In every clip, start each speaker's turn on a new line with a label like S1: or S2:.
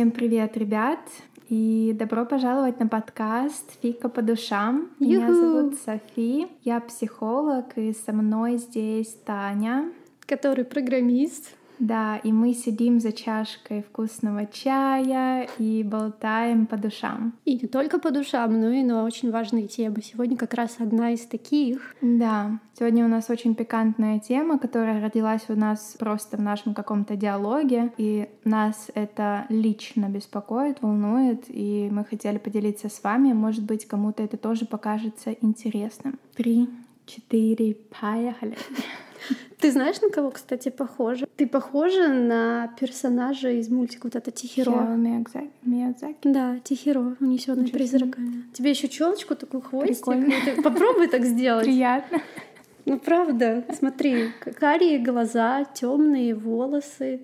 S1: Всем привет, ребят! И добро пожаловать на подкаст «Фика по душам». Меня зовут Софи, я психолог, и со мной здесь Таня.
S2: который программист.
S1: Да, и мы сидим за чашкой вкусного чая и болтаем по душам.
S2: И не только по душам, но и на очень важные темы. Сегодня как раз одна из таких.
S1: Да, сегодня у нас очень пикантная тема, которая родилась у нас просто в нашем каком-то диалоге, и нас это лично беспокоит, волнует, и мы хотели поделиться с вами. Может быть, кому-то это тоже покажется интересным. Три, четыре, поехали.
S2: Ты знаешь, на кого, кстати, похожа? Ты похожа на персонажа из мультика вот это Тихиро.
S1: Хиро Миядзаки. Миядзаки.
S2: Да, Тихиро, унесенный призраками. Тебе еще челочку такую хвостик.
S1: Прикольно.
S2: Ты Попробуй так сделать.
S1: Приятно.
S2: Ну правда, смотри, карие глаза, темные волосы.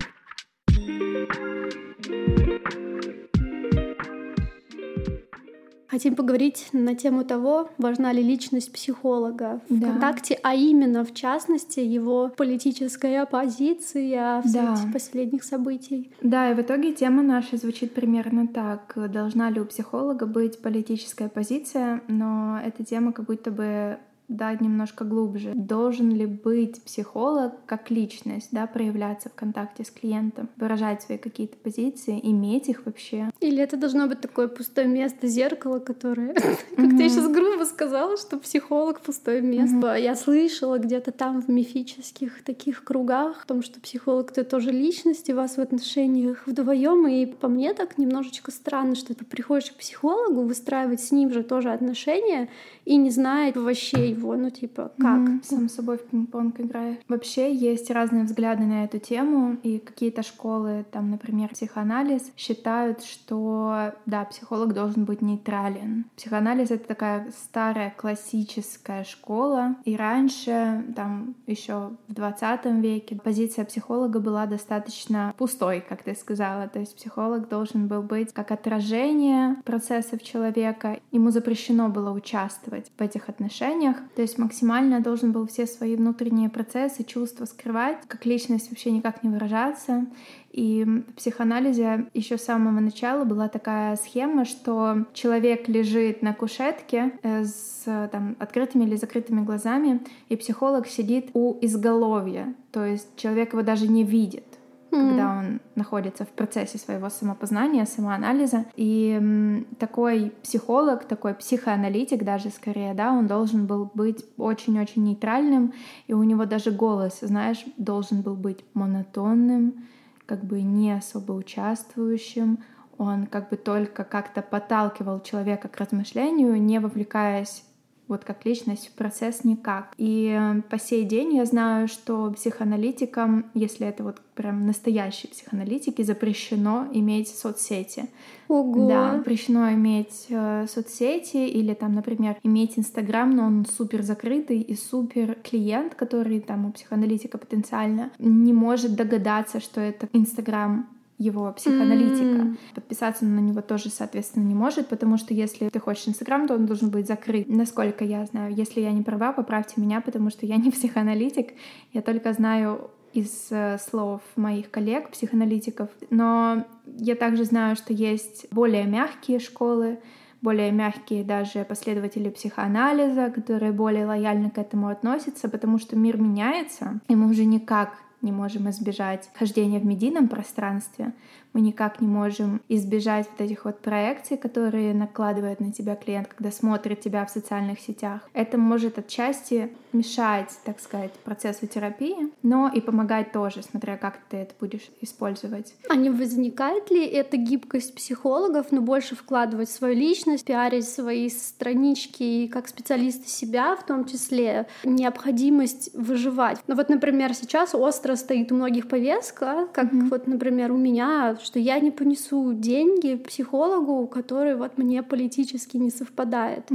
S2: Хотим поговорить на тему того, важна ли личность психолога в
S1: Да.
S2: ВКонтакте, а именно, в частности, его политическая позиция в
S1: Да.
S2: свете последних событий.
S1: Да, и в итоге тема наша звучит примерно так. Должна ли у психолога быть политическая позиция? Но эта тема как будто бы да, немножко глубже. Должен ли быть психолог как личность, да, проявляться в контакте с клиентом, выражать свои какие-то позиции, иметь их вообще?
S2: Или это должно быть такое пустое место, зеркало, которое... Как ты сейчас грубо сказала, что психолог — пустое место. Я слышала где-то там в мифических таких кругах о том, что психолог — это тоже личность, и вас в отношениях вдвоем. И по мне так немножечко странно, что ты приходишь к психологу, выстраивать с ним же тоже отношения, и не знает вообще его, ну типа, как?
S1: Мгм, Сам собой в пинг-понг играешь. Вообще есть разные взгляды на эту тему, и какие-то школы, там, например, психоанализ, считают, что, да, психолог должен быть нейтрален. Психоанализ — это такая старая классическая школа, и раньше, там, еще в 20 веке позиция психолога была достаточно пустой, как ты сказала. То есть психолог должен был быть как отражение процессов человека. Ему запрещено было участвовать в этих отношениях. То есть максимально должен был все свои внутренние процессы, чувства скрывать, как личность вообще никак не выражаться. И в психоанализе еще с самого начала была такая схема, что человек лежит на кушетке э, с там, открытыми или закрытыми глазами, и психолог сидит у изголовья. То есть человек его даже не видит когда он находится в процессе своего самопознания, самоанализа. И такой психолог, такой психоаналитик даже скорее, да, он должен был быть очень-очень нейтральным, и у него даже голос, знаешь, должен был быть монотонным, как бы не особо участвующим. Он как бы только как-то подталкивал человека к размышлению, не вовлекаясь вот как личность в процесс никак. И э, по сей день я знаю, что психоаналитикам, если это вот прям настоящие психоаналитики, запрещено иметь соцсети.
S2: Ого!
S1: Да, запрещено иметь э, соцсети или там, например, иметь Инстаграм, но он супер закрытый и супер клиент, который там у психоаналитика потенциально не может догадаться, что это Инстаграм его психоаналитика.
S2: М.
S1: Подписаться на него тоже, соответственно, не может, потому что если ты хочешь Инстаграм, то он должен быть закрыт. Насколько я знаю. Если я не права, поправьте меня, потому что я не психоаналитик. Я только знаю из э, слов моих коллег, психоаналитиков. Но я также знаю, что есть более мягкие школы, более мягкие даже последователи психоанализа, которые более лояльно к этому относятся, потому что мир меняется, и мы уже никак не можем избежать хождения в медийном пространстве, мы никак не можем избежать вот этих вот проекций, которые накладывает на тебя клиент, когда смотрит тебя в социальных сетях. Это может отчасти мешать, так сказать, процессу терапии, но и помогать тоже, смотря как ты это будешь использовать.
S2: А не возникает ли эта гибкость психологов, но больше вкладывать свою личность, пиарить свои странички и как специалисты себя в том числе, необходимость выживать? Ну вот, например, сейчас остро стоит у многих повестка, как
S1: Мгм.
S2: вот, например, у меня, что я не понесу деньги психологу, который вот мне политически не совпадает.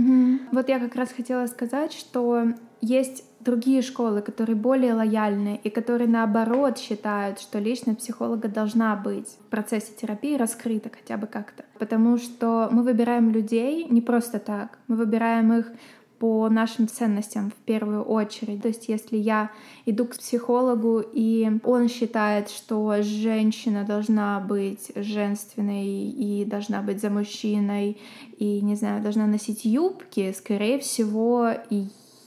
S1: Вот я как раз хотела сказать, что есть другие школы, которые более лояльны и которые наоборот считают, что личность психолога должна быть в процессе терапии раскрыта хотя бы как-то. Потому что мы выбираем людей не просто так, мы выбираем их по нашим ценностям в первую очередь. То есть если я иду к психологу, и он считает, что женщина должна быть женственной и должна быть за мужчиной, и, не знаю, должна носить юбки, скорее всего,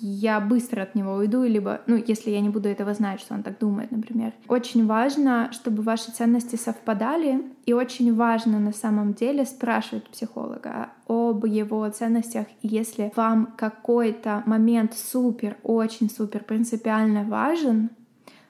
S1: я быстро от него уйду, либо, ну, если я не буду этого знать, что он так думает, например. Очень важно, чтобы ваши ценности совпадали, и очень важно на самом деле спрашивать психолога об его ценностях. Если вам какой-то момент супер, очень супер принципиально важен,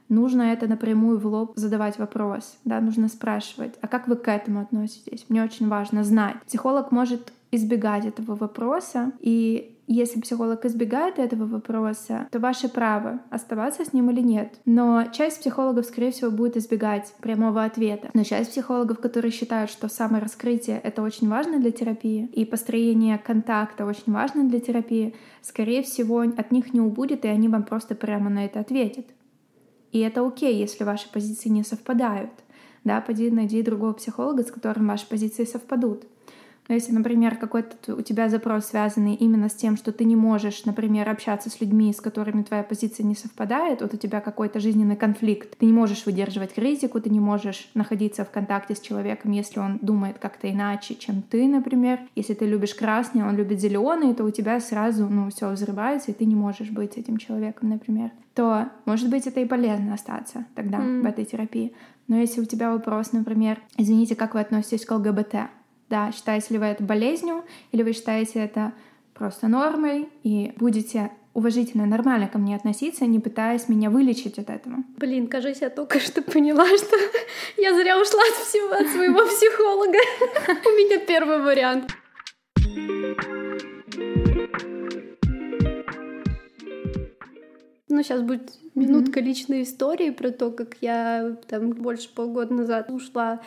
S1: нужно это напрямую в лоб задавать вопрос, да, нужно спрашивать, а как вы к этому относитесь? Мне очень важно знать. Психолог может избегать этого вопроса, и если психолог избегает этого вопроса, то ваше право оставаться с ним или нет. Но часть психологов, скорее всего, будет избегать прямого ответа. Но часть психологов, которые считают, что самораскрытие — это очень важно для терапии, и построение контакта очень важно для терапии, скорее всего, от них не убудет, и они вам просто прямо на это ответят. И это окей, если ваши позиции не совпадают. Да, пойди найди другого психолога, с которым ваши позиции совпадут. Но если, например, какой-то у тебя запрос связанный именно с тем, что ты не можешь, например, общаться с людьми, с которыми твоя позиция не совпадает, вот у тебя какой-то жизненный конфликт, ты не можешь выдерживать критику, ты не можешь находиться в контакте с человеком, если он думает как-то иначе, чем ты, например. Если ты любишь красный, он любит зеленый, то у тебя сразу, ну, все взрывается, и ты не можешь быть этим человеком, например то, может быть, это и полезно остаться тогда mm. в этой терапии. Но если у тебя вопрос, например, извините, как вы относитесь к ЛГБТ? Да, считаете ли вы это болезнью, или вы считаете это просто нормой и будете уважительно, нормально ко мне относиться, не пытаясь меня вылечить от этого.
S2: Блин, кажется, я только что поняла, что я зря ушла от всего от своего психолога. У меня первый вариант. Ну, сейчас будет минутка личной истории про то, как я там больше полгода назад ушла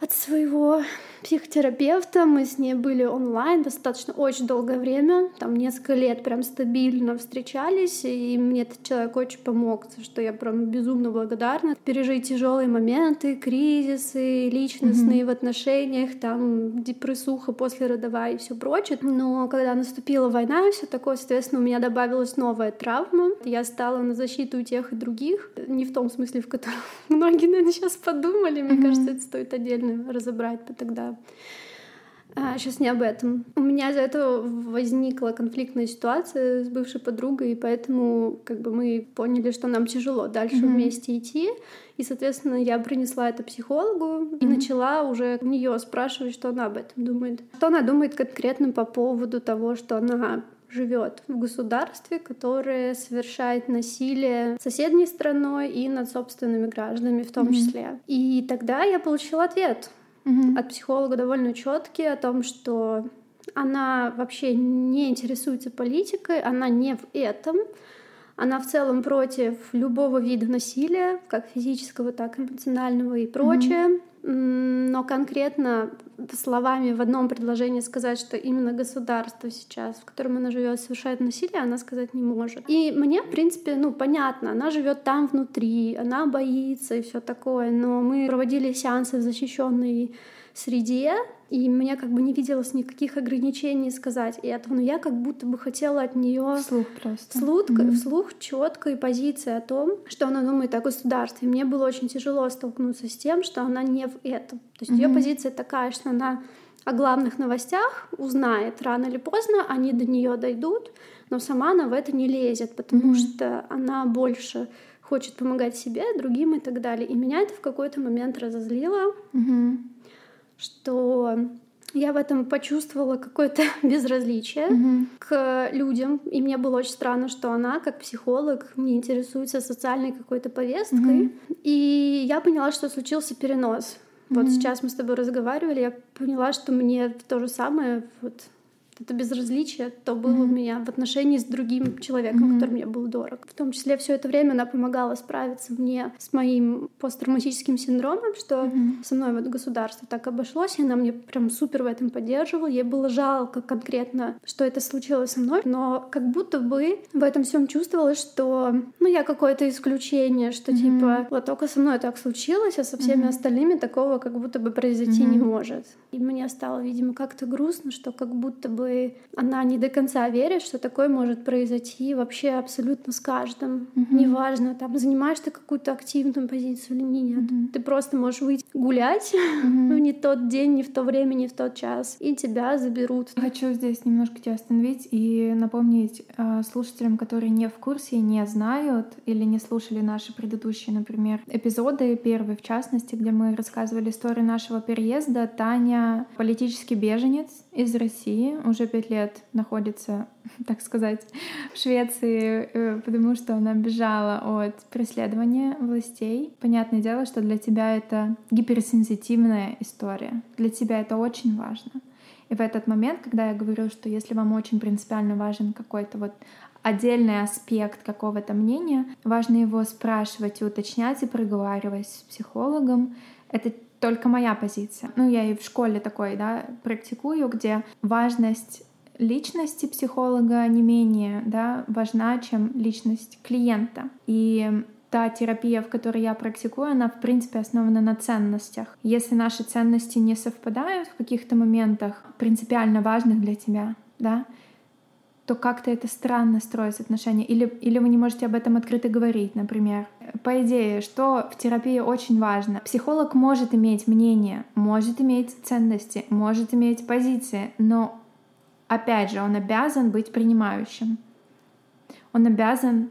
S2: от своего психотерапевта. Мы с ней были онлайн достаточно очень долгое время, там несколько лет прям стабильно встречались, и мне этот человек очень помог, за что я прям безумно благодарна. Пережить тяжелые моменты, кризисы личностные mm-hmm. в отношениях, там депрессуха после родовая и все прочее. Но когда наступила война все такое, соответственно, у меня добавилась новая травма. Я стала на защиту у тех и других, не в том смысле, в котором многие, наверное, сейчас подумали. Мне mm-hmm. кажется, это стоит отдельно разобрать тогда. А, сейчас не об этом. У меня из-за этого возникла конфликтная ситуация с бывшей подругой, и поэтому как бы мы поняли, что нам тяжело дальше mm-hmm. вместе идти. И, соответственно, я принесла это психологу mm-hmm. и начала уже у нее спрашивать, что она об этом думает. Что она думает конкретно по поводу того, что она живет в государстве, которое совершает насилие соседней страной и над собственными гражданами в том mm-hmm. числе. И тогда я получила ответ mm-hmm. от психолога довольно четкий о том, что она вообще не интересуется политикой, она не в этом. Она в целом против любого вида насилия, как физического, так и эмоционального и прочее. Mm-hmm. Но конкретно словами в одном предложении сказать, что именно государство сейчас, в котором она живет, совершает насилие, она сказать не может. И мне, в принципе, ну, понятно, она живет там внутри, она боится и все такое, но мы проводили сеансы в защищенной среде, и мне как бы не виделось никаких ограничений сказать этого, но я как будто бы хотела от нее
S1: вслух просто
S2: вслух, mm-hmm. вслух четкой позиции о том, что она думает о государстве. мне было очень тяжело столкнуться с тем, что она не в этом. То есть mm-hmm. ее позиция такая, что она о главных новостях узнает рано или поздно, они до нее дойдут, но сама она в это не лезет, потому mm-hmm. что она больше хочет помогать себе, другим и так далее. И меня это в какой-то момент разозлило. Mm-hmm что я в этом почувствовала какое-то безразличие mm-hmm. к людям, и мне было очень странно, что она, как психолог, не интересуется социальной какой-то повесткой. Mm-hmm. И я поняла, что случился перенос. Mm-hmm. Вот сейчас мы с тобой разговаривали, я поняла, что мне то же самое вот это безразличие, то было mm-hmm. у меня в отношении с другим человеком, mm-hmm. который мне был дорог. В том числе все это время она помогала справиться мне с моим посттравматическим синдромом, что mm-hmm. со мной вот государство так обошлось, и она мне прям супер в этом поддерживала. Ей было жалко конкретно, что это случилось со мной, но как будто бы в этом всем чувствовалось, что ну я какое-то исключение, что mm-hmm. типа вот только со мной так случилось, а со всеми mm-hmm. остальными такого как будто бы произойти mm-hmm. не может. И мне стало, видимо, как-то грустно, что как будто бы бы она не до конца верит, что такое может произойти вообще абсолютно с каждым. Mm-hmm. Неважно, там занимаешь ты какую-то активную позицию или нет. Mm-hmm. Ты просто можешь выйти гулять mm-hmm. в не тот день, не в то время, не в тот час, и тебя заберут.
S1: Хочу здесь немножко тебя остановить и напомнить э, слушателям, которые не в курсе, не знают или не слушали наши предыдущие, например, эпизоды, первый в частности, где мы рассказывали историю нашего переезда. Таня политический беженец из России, уже пять лет находится, так сказать, в Швеции, э, потому что она бежала от преследования властей. Понятное дело, что для тебя это гиперсенситивная история. Для тебя это очень важно. И в этот момент, когда я говорю, что если вам очень принципиально важен какой-то вот отдельный аспект какого-то мнения, важно его спрашивать и уточнять и проговаривать с психологом. Это только моя позиция. Ну, я и в школе такой, да, практикую, где важность личности психолога не менее да, важна, чем личность клиента. И та терапия, в которой я практикую, она, в принципе, основана на ценностях. Если наши ценности не совпадают в каких-то моментах, принципиально важных для тебя, да, то как-то это странно строить отношения. Или, или вы не можете об этом открыто говорить, например. По идее, что в терапии очень важно. Психолог может иметь мнение, может иметь ценности, может иметь позиции, но, опять же, он обязан быть принимающим. Он обязан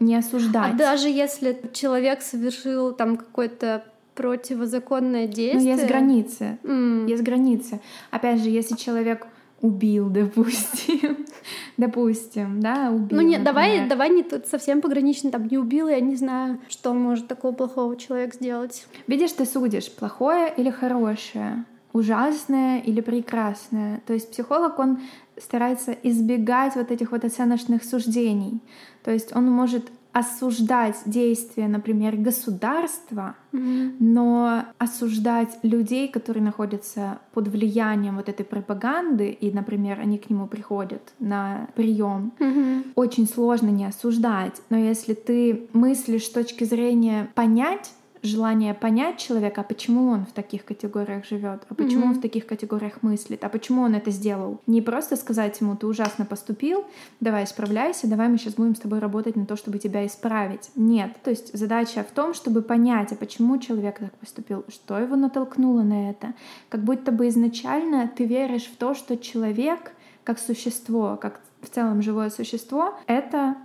S1: не осуждать.
S2: А даже если человек совершил там какой-то противозаконное действие.
S1: Ну, есть границы. Mm. Есть границы. Опять же, если человек убил, допустим, допустим, да, убил.
S2: Ну нет, давай, давай не тут совсем погранично, там не убил, я не знаю, что может такого плохого человек сделать.
S1: Видишь, ты судишь, плохое или хорошее, ужасное или прекрасное. То есть психолог, он старается избегать вот этих вот оценочных суждений. То есть он может осуждать действия, например, государства, mm-hmm. но осуждать людей, которые находятся под влиянием вот этой пропаганды, и, например, они к нему приходят на прием, mm-hmm. очень сложно не осуждать. Но если ты мыслишь с точки зрения понять, желание понять человека, а почему он в таких категориях живет, а почему mm-hmm. он в таких категориях мыслит, а почему он это сделал. Не просто сказать ему, ты ужасно поступил, давай исправляйся, давай мы сейчас будем с тобой работать на то, чтобы тебя исправить. Нет. То есть задача в том, чтобы понять, а почему человек так поступил, что его натолкнуло на это. Как будто бы изначально ты веришь в то, что человек как существо, как в целом живое существо, это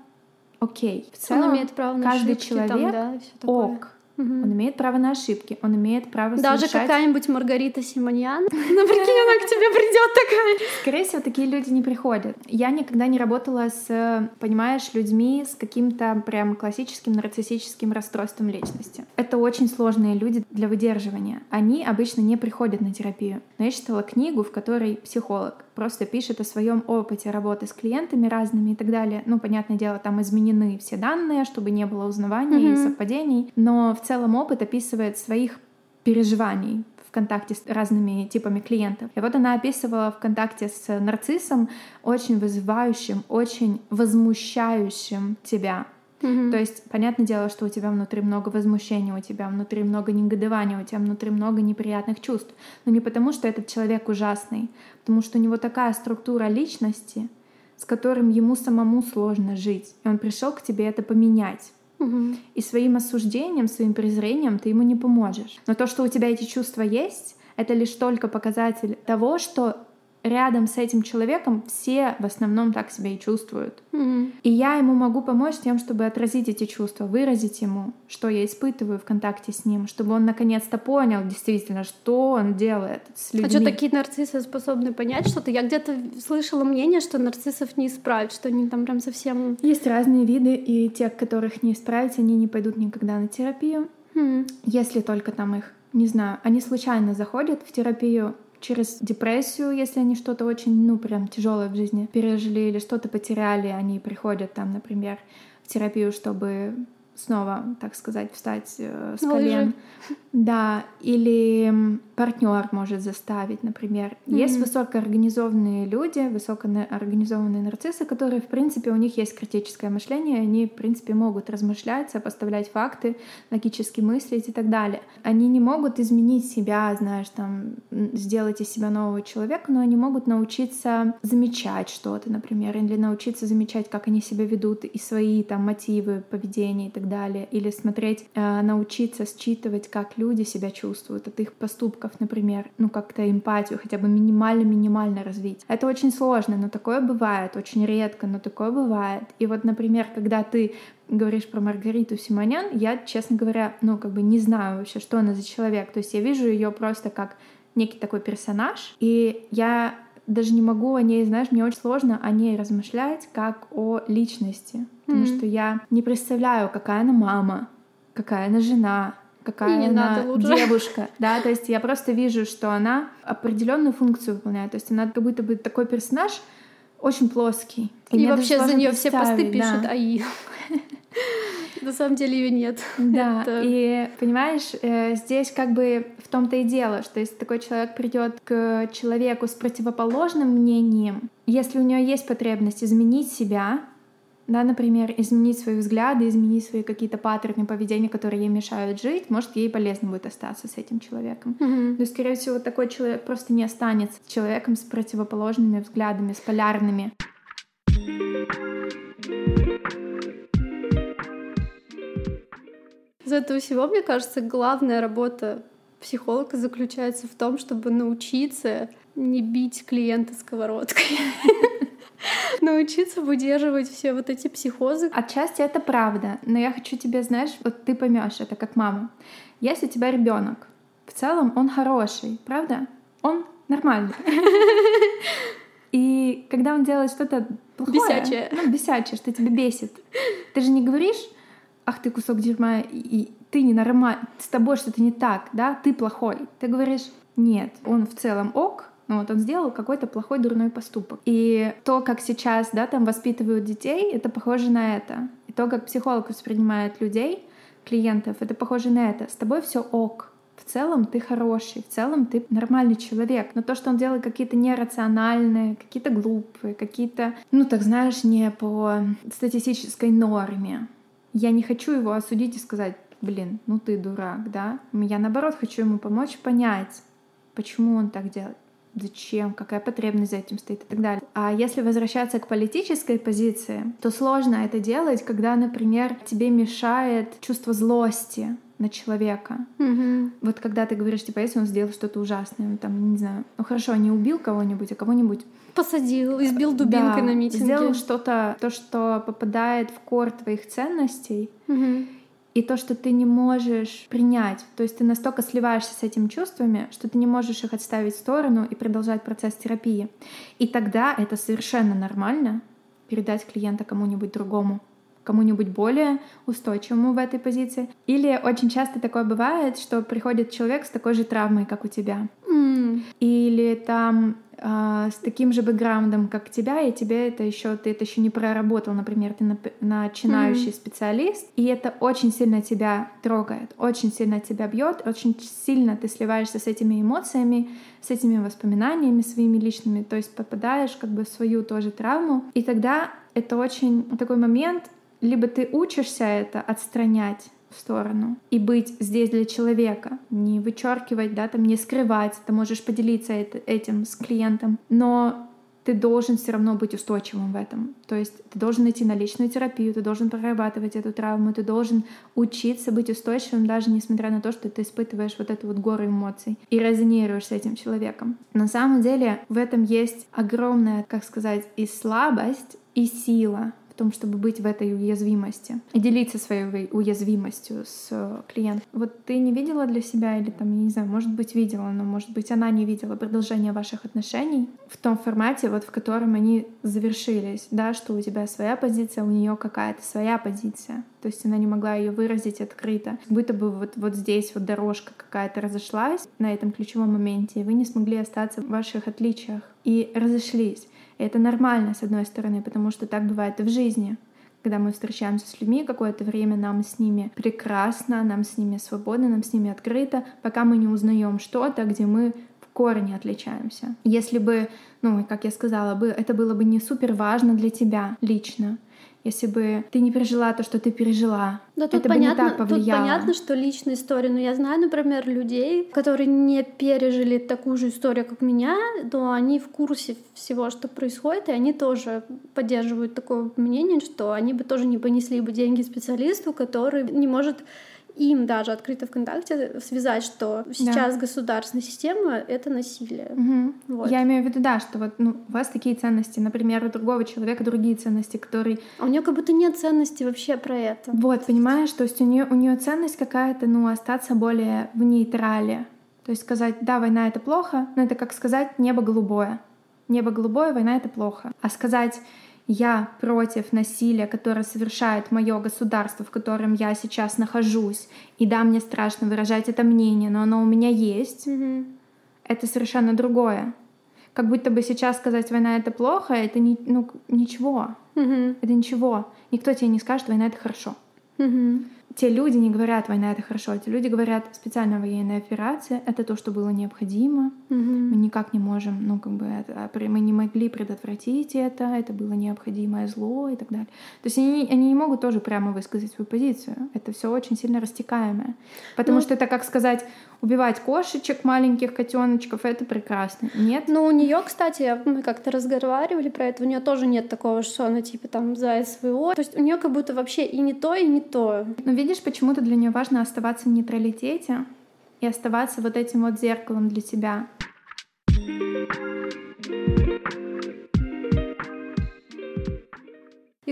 S1: окей. В целом,
S2: он имеет право на
S1: каждый
S2: ошибки,
S1: человек
S2: там, да,
S1: ок. Угу. Он имеет право на ошибки, он имеет право
S2: Даже
S1: совершать...
S2: какая-нибудь Маргарита Симоньян, ну прикинь, она к тебе придет такая.
S1: Скорее всего, такие люди не приходят. Я никогда не работала с, понимаешь, людьми с каким-то прям классическим нарциссическим расстройством личности. Это очень сложные люди для выдерживания. Они обычно не приходят на терапию. Но я читала книгу, в которой психолог просто пишет о своем опыте работы с клиентами разными и так далее. Ну, понятное дело, там изменены все данные, чтобы не было узнавания mm-hmm. и совпадений. Но в целом опыт описывает своих переживаний в контакте с разными типами клиентов. И вот она описывала в контакте с нарциссом очень вызывающим, очень возмущающим тебя.
S2: Мгм.
S1: То есть, понятное дело, что у тебя внутри много возмущения, у тебя внутри много негодования, у тебя внутри много неприятных чувств. Но не потому, что этот человек ужасный, потому что у него такая структура личности, с которым ему самому сложно жить. И он пришел к тебе это поменять.
S2: Мгм.
S1: И своим осуждением, своим презрением ты ему не поможешь. Но то, что у тебя эти чувства есть, это лишь только показатель того, что рядом с этим человеком все в основном так себя и чувствуют.
S2: Мгм.
S1: И я ему могу помочь тем, чтобы отразить эти чувства, выразить ему, что я испытываю в контакте с ним, чтобы он наконец-то понял действительно, что он делает с
S2: А
S1: людьми.
S2: что такие нарциссы способны понять что-то? Я где-то слышала мнение, что нарциссов не исправить, что они там прям совсем...
S1: Есть разные виды, и тех, которых не исправить, они не пойдут никогда на терапию,
S2: М.
S1: если только там их, не знаю, они случайно заходят в терапию через депрессию, если они что-то очень, ну, прям тяжелое в жизни пережили или что-то потеряли, они приходят там, например, в терапию, чтобы снова, так сказать, встать э, с колен. Да, или партнер может заставить, например. Mm-hmm. Есть высокоорганизованные люди, высокоорганизованные нарциссы, которые, в принципе, у них есть критическое мышление, они, в принципе, могут размышлять, сопоставлять факты, логически мыслить и так далее. Они не могут изменить себя, знаешь, там, сделать из себя нового человека, но они могут научиться замечать что-то, например, или научиться замечать, как они себя ведут и свои там мотивы, поведения и так далее, или смотреть, э, научиться считывать, как люди себя чувствуют от их поступков, например, ну как-то эмпатию хотя бы минимально-минимально развить. Это очень сложно, но такое бывает, очень редко, но такое бывает. И вот, например, когда ты говоришь про Маргариту Симонян, я, честно говоря, ну как бы не знаю вообще, что она за человек. То есть я вижу ее просто как некий такой персонаж, и я даже не могу о ней, знаешь, мне очень сложно о ней размышлять как о личности, потому mm-hmm. что я не представляю, какая она мама, какая она жена, какая она девушка, да, то есть я просто вижу, что она определенную функцию выполняет, то есть она как будто бы такой персонаж очень плоский.
S2: И, и вообще за нее все посты пишут да. АИ. На самом деле ее нет.
S1: Да, Это... и понимаешь, э, здесь как бы в том-то и дело, что если такой человек придет к человеку с противоположным мнением, если у нее есть потребность изменить себя, да, например, изменить свои взгляды, изменить свои какие-то паттерны поведения, которые ей мешают жить, может, ей полезно будет остаться с этим человеком. Mm-hmm. Но, скорее всего, такой человек просто не останется человеком с противоположными взглядами, с полярными.
S2: Из этого всего, мне кажется, главная работа психолога заключается в том, чтобы научиться не бить клиента сковородкой. Научиться выдерживать все вот эти психозы.
S1: Отчасти это правда, но я хочу тебе, знаешь, вот ты поймешь это как мама. Если у тебя ребенок, в целом он хороший, правда? Он нормальный. И когда он делает что-то плохое,
S2: бесячее.
S1: Ну, бесячее, что тебя бесит, ты же не говоришь, ах ты кусок дерьма, и ты не нормальный, с тобой что-то не так, да, ты плохой. Ты говоришь, нет, он в целом ок, ну, вот он сделал какой-то плохой, дурной поступок. И то, как сейчас, да, там воспитывают детей, это похоже на это. И то, как психолог воспринимает людей, клиентов, это похоже на это. С тобой все ок. В целом ты хороший, в целом ты нормальный человек. Но то, что он делает какие-то нерациональные, какие-то глупые, какие-то, ну так знаешь, не по статистической норме. Я не хочу его осудить и сказать, блин, ну ты дурак, да? Я наоборот хочу ему помочь понять, почему он так делает зачем, какая потребность за этим стоит и так далее. А если возвращаться к политической позиции, то сложно это делать, когда, например, тебе мешает чувство злости на человека.
S2: Mm-hmm.
S1: Вот когда ты говоришь, типа, если он сделал что-то ужасное, там, не знаю, ну хорошо, не убил кого-нибудь, а кого-нибудь
S2: посадил, избил дубинкой да, на митинге.
S1: Сделал что-то, то, что попадает в кор твоих ценностей.
S2: Mm-hmm
S1: и то, что ты не можешь принять. То есть ты настолько сливаешься с этими чувствами, что ты не можешь их отставить в сторону и продолжать процесс терапии. И тогда это совершенно нормально передать клиента кому-нибудь другому кому-нибудь более устойчивому в этой позиции. Или очень часто такое бывает, что приходит человек с такой же травмой, как у тебя.
S2: Mm.
S1: Или там э, с таким же бэкграундом, как тебя, и тебе это еще ты это еще не проработал, например, ты на, начинающий mm. специалист, и это очень сильно тебя трогает, очень сильно тебя бьет, очень сильно ты сливаешься с этими эмоциями, с этими воспоминаниями своими личными, то есть попадаешь как бы в свою тоже травму, и тогда это очень такой момент, либо ты учишься это отстранять, сторону и быть здесь для человека, не вычеркивать, да, там не скрывать, ты можешь поделиться это, этим с клиентом, но ты должен все равно быть устойчивым в этом. То есть ты должен идти на личную терапию, ты должен прорабатывать эту травму, ты должен учиться быть устойчивым, даже несмотря на то, что ты испытываешь вот эту вот гору эмоций и резонируешь с этим человеком. На самом деле в этом есть огромная, как сказать, и слабость, и сила в том, чтобы быть в этой уязвимости и делиться своей уязвимостью с э, клиентом. Вот ты не видела для себя или там, я не знаю, может быть, видела, но может быть, она не видела продолжение ваших отношений в том формате, вот в котором они завершились, да, что у тебя своя позиция, у нее какая-то своя позиция. То есть она не могла ее выразить открыто. Будто бы вот, вот здесь вот дорожка какая-то разошлась на этом ключевом моменте, и вы не смогли остаться в ваших отличиях и разошлись. И это нормально, с одной стороны, потому что так бывает и в жизни. когда мы встречаемся с людьми какое-то время, нам с ними прекрасно, нам с ними свободно, нам с ними открыто, пока мы не узнаем что-то, где мы в корне отличаемся. Если бы, ну, как я сказала бы, это было бы не супер важно для тебя лично, если бы ты не пережила то, что ты пережила.
S2: Да, тут
S1: это
S2: понятно,
S1: бы не так повлияло.
S2: Тут понятно, что личная история. Но я знаю, например, людей, которые не пережили такую же историю, как меня, но они в курсе всего, что происходит, и они тоже поддерживают такое мнение, что они бы тоже не понесли бы деньги специалисту, который не может им даже открыто ВКонтакте связать, что сейчас да. государственная система — это насилие.
S1: Угу. Вот. Я имею в виду, да, что вот ну, у вас такие ценности, например, у другого человека другие ценности, которые...
S2: А у нее как будто нет ценности вообще про это.
S1: Вот, понимаешь, то есть у нее у нее ценность какая-то, ну, остаться более в нейтрале. То есть сказать, да, война — это плохо, но это как сказать «небо голубое». Небо голубое, война — это плохо. А сказать я против насилия, которое совершает мое государство, в котором я сейчас нахожусь, и да, мне страшно выражать это мнение, но оно у меня есть,
S2: mm-hmm.
S1: это совершенно другое. Как будто бы сейчас сказать война это плохо, это не, ну, ничего.
S2: Mm-hmm.
S1: Это ничего. Никто тебе не скажет, война это хорошо.
S2: Mm-hmm
S1: те люди не говорят, война это хорошо, те люди говорят, специальная военная операция это то, что было необходимо.
S2: Угу. Мы
S1: никак не можем, ну как бы это, мы не могли предотвратить это, это было необходимое зло и так далее. То есть они, они не могут тоже прямо высказать свою позицию. Это все очень сильно растекаемое. Потому ну, что это как сказать, убивать кошечек, маленьких котеночков, это прекрасно. Нет?
S2: Ну, у нее, кстати, мы как-то разговаривали про это, у нее тоже нет такого, что она типа там за СВО. То есть у нее как будто вообще и не то, и не то.
S1: Но видишь, почему-то для нее важно оставаться в нейтралитете и оставаться вот этим вот зеркалом для тебя.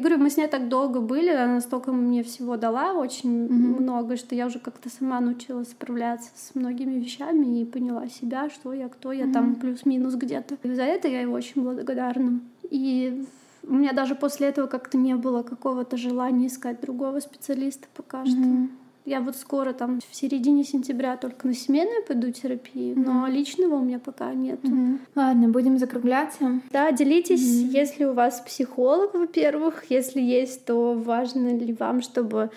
S2: Говорю, мы с ней так долго были, она столько мне всего дала, очень mm-hmm. много, что я уже как-то сама научилась справляться с многими вещами и поняла себя, что я, кто я, mm-hmm. там плюс-минус где-то. И за это я ей очень благодарна. И у меня даже после этого как-то не было какого-то желания искать другого специалиста пока mm-hmm. что. Я вот скоро там в середине сентября только на семейную пойду терапию, mm-hmm. но личного у меня пока нет.
S1: Mm-hmm. Ладно, будем закругляться.
S2: Да, делитесь, mm-hmm. если у вас психолог, во-первых, если есть, то важно ли вам, чтобы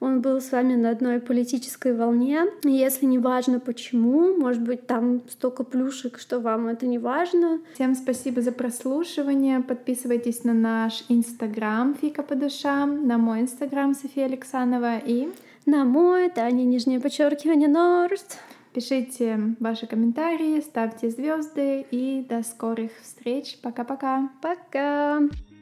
S2: он был с вами на одной политической волне. Если не важно почему, может быть, там столько плюшек, что вам это не важно.
S1: Всем спасибо за прослушивание. Подписывайтесь на наш инстаграм Фика по душам, на мой инстаграм София Александрова и
S2: на мой, Таня, нижнее подчеркивание, Норд.
S1: Пишите ваши комментарии, ставьте звезды и до скорых встреч. Пока-пока.
S2: Пока. -пока. Пока.